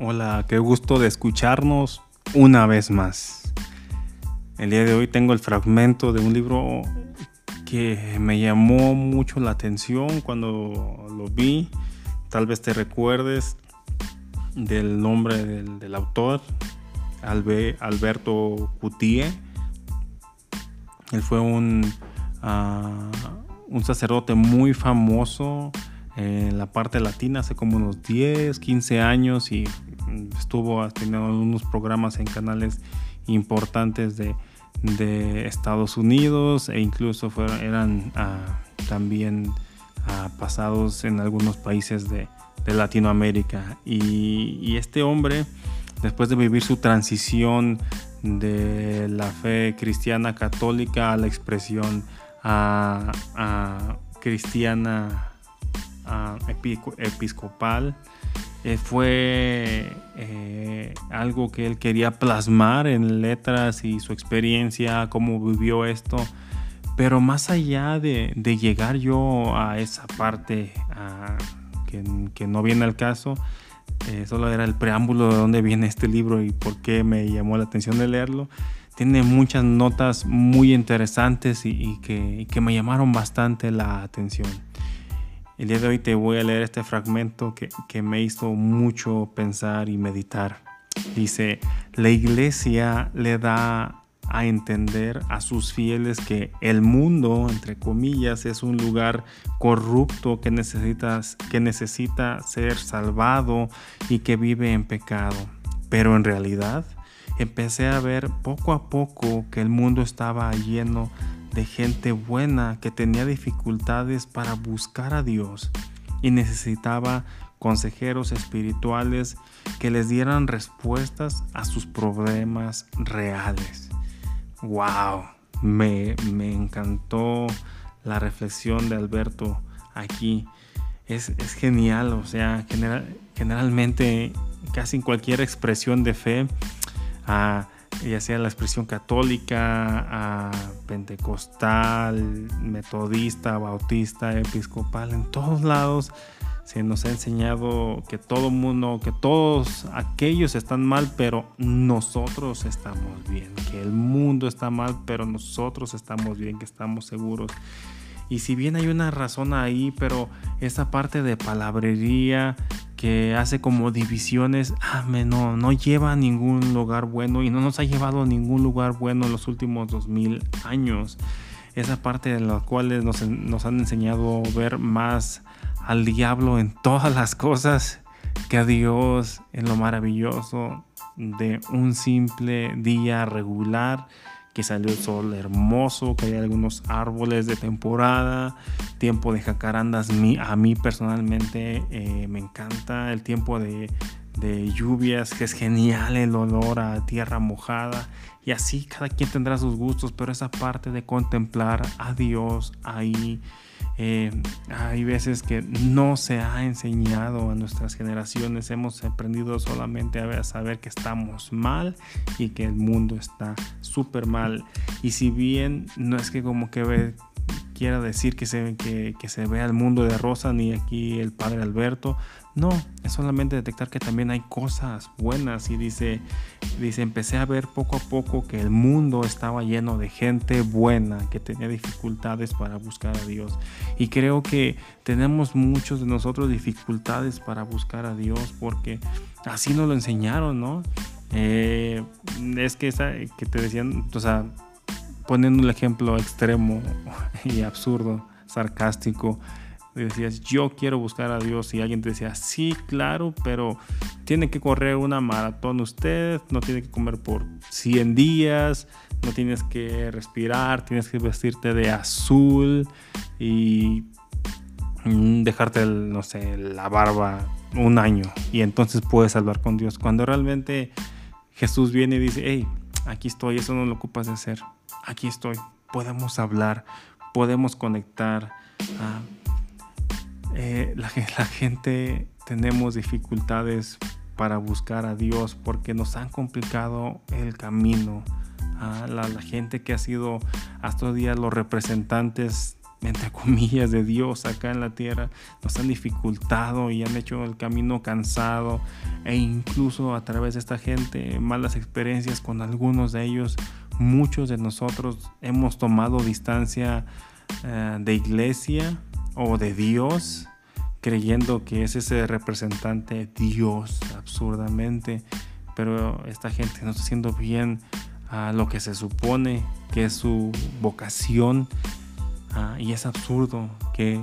Hola, qué gusto de escucharnos una vez más. El día de hoy tengo el fragmento de un libro que me llamó mucho la atención cuando lo vi. Tal vez te recuerdes del nombre del, autor, Alberto Cutie. Él fue un, ah, un sacerdote muy famoso en la parte latina hace como unos 10, 15 años y estuvo teniendo unos programas en canales importantes de, Estados Unidos e incluso fueron, eran ah, también ah, pasados en algunos países de, Latinoamérica. Y, este hombre, después de vivir su transición de la fe cristiana católica a la expresión a, cristiana episcopal, eh, fue eh, algo que él quería plasmar en letras y su experiencia, cómo vivió esto. Pero más allá de, llegar yo a esa parte que, no viene al caso, eh, solo era el preámbulo de dónde viene este libro y por qué me llamó la atención de leerlo. Tiene muchas notas muy interesantes y que me llamaron bastante la atención. El día de hoy te voy a leer este fragmento que, me hizo mucho pensar y meditar. Dice, la iglesia le da a entender a sus fieles que el mundo, entre comillas, es un lugar corrupto que, que necesita ser salvado y que vive en pecado. Pero en realidad empecé a ver poco a poco que el mundo estaba lleno de gente buena que tenía dificultades para buscar a Dios y necesitaba consejeros espirituales que les dieran respuestas a sus problemas reales. ¡Wow! Me, encantó la reflexión de Alberto aquí. Es, genial, o sea, generalmente casi en cualquier expresión de fe, ah, ya sea la expresión católica, pentecostal, metodista, bautista, episcopal, en todos lados se nos ha enseñado que todo mundo, que todos aquellos están mal, pero nosotros estamos bien, que el mundo está mal, pero nosotros estamos bien, que estamos seguros. Y si bien hay una razón ahí, pero esa parte de palabrería que hace como divisiones, ah, no, no lleva a ningún lugar bueno y no nos ha llevado a ningún lugar bueno en los últimos dos mil años. Esa parte de la cual nos han enseñado a ver más al diablo en todas las cosas que a Dios en lo maravilloso de un simple día regular que salió el sol hermoso, que hay algunos árboles de temporada, tiempo de jacarandas, a mí personalmente eh, me encanta el tiempo de, de lluvias, que es genial el olor a tierra mojada. Y así cada quien tendrá sus gustos, pero esa parte de contemplar a Dios ahí eh, hay veces que no se ha enseñado a nuestras generaciones, hemos aprendido solamente a saber que estamos mal y que el mundo está súper mal. Y si bien no es que como que quiera decir que se, que, que se vea el mundo de rosa, ni aquí el padre Alberto, no, es solamente detectar que también hay cosas buenas y dice, dice, empecé a ver poco a poco que el mundo estaba lleno de gente buena, que tenía dificultades para buscar a Dios. Y creo que tenemos muchos de nosotros dificultades para buscar a Dios porque así nos lo enseñaron, ¿no? Eh, es que, esa, que te decían, o sea, poniendo un ejemplo extremo y absurdo, sarcástico, decías, yo quiero buscar a Dios y alguien te decía, sí, claro, pero tiene que correr una maratón usted, no tiene que comer por 100 días, no tienes que respirar, tienes que vestirte de azul y dejarte, no sé, la barba un año y entonces puedes hablar con Dios. Cuando realmente Jesús viene y dice, hey, aquí estoy, eso no lo ocupas de hacer, aquí estoy, podemos hablar, podemos conectar. Ah, eh, la, gente tenemos dificultades para buscar a Dios porque nos han complicado el camino. a la, gente que ha sido hasta hoy día los representantes entre comillas, de Dios acá en la tierra, nos han dificultado y han hecho el camino cansado e incluso a través de esta gente, malas experiencias con algunos de ellos, muchos de nosotros hemos tomado distancia eh, de iglesia o de Dios, creyendo que es ese representante Dios absurdamente, pero esta gente no está haciendo bien a lo que se supone que es su vocación Ah, y es absurdo que,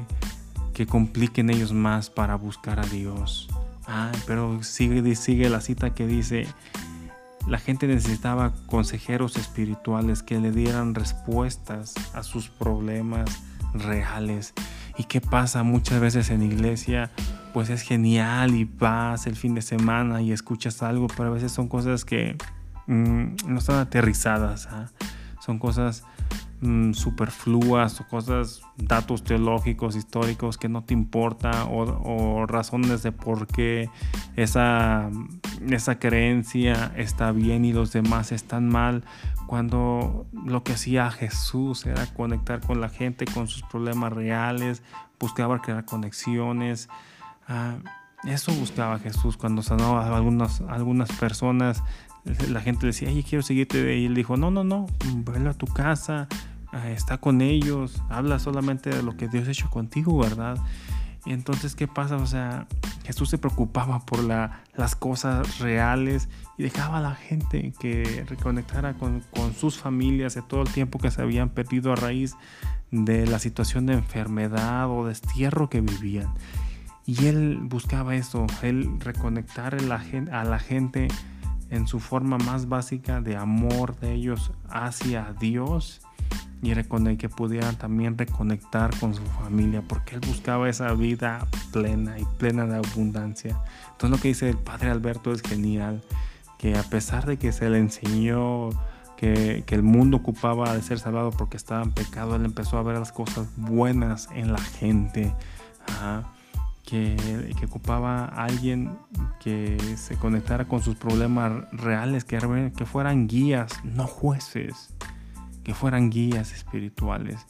que compliquen ellos más para buscar a Dios. Pero sigue, sigue la cita que dice, la gente necesitaba consejeros espirituales que le dieran respuestas a sus problemas reales. ¿Y qué pasa muchas veces en iglesia? Pues es genial y vas el fin de semana y escuchas algo, pero a veces son cosas que mm, no están aterrizadas. ¿ah? Son cosas Mm, superfluas o cosas, datos teológicos, históricos que no te importa o, razones de por qué esa, esa creencia está bien y los demás están mal, cuando lo que hacía Jesús era conectar con la gente, con sus problemas reales, buscaba crear conexiones. Ah, eso buscaba Jesús cuando sanaba a algunas, algunas personas la gente decía, ay, quiero seguirte. Y él dijo, no, no, no, velo a tu casa, ah, está con ellos, habla solamente de lo que Dios ha hecho contigo, ¿verdad? Entonces, ¿qué pasa? O sea, Jesús se preocupaba por la, las cosas reales y dejaba a la gente que reconectara con, sus familias de todo el tiempo que se habían perdido a raíz de la situación de enfermedad o destierro que vivían. Y él buscaba eso, él reconectar a la gente en su forma más básica de amor de ellos hacia Dios y que pudieran también reconectar con su familia porque él buscaba esa vida plena y plena de abundancia. Entonces lo que dice el padre Alberto es genial, que a pesar de que se le enseñó que, que el mundo ocupaba de ser salvado porque estaba en pecado, él empezó a ver las cosas buenas en la gente que, ocupaba alguien que se conectara con sus problemas reales, que, que fueran guías, no jueces, que fueran guías espirituales.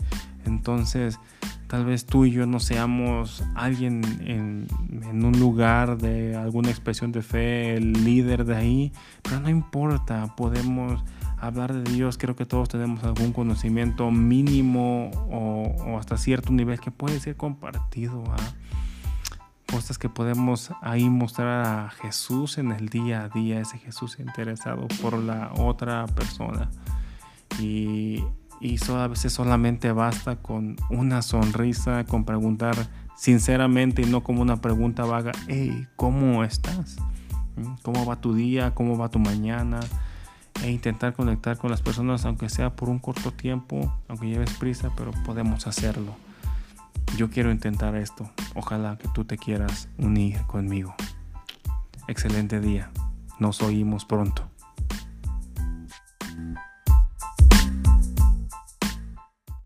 Entonces, tal vez tú y yo no seamos alguien en, un lugar de alguna expresión de fe, líder de ahí, pero no importa, podemos hablar de Dios, creo que todos tenemos algún conocimiento mínimo o, hasta cierto nivel que puede ser compartido. ¿ah? cosas que podemos ahí mostrar a Jesús en el día a día, ese Jesús interesado por la otra persona. Y, y a veces solamente basta con una sonrisa, con preguntar sinceramente y no como una pregunta vaga, hey, ¿cómo estás? ¿Mm? ¿Cómo va tu día? ¿Cómo va tu mañana? E intentar conectar con las personas, aunque sea por un corto tiempo, aunque lleves prisa, pero podemos hacerlo yo quiero intentar esto. Ojalá que tú te quieras unir conmigo. Excelente día. Nos oímos pronto.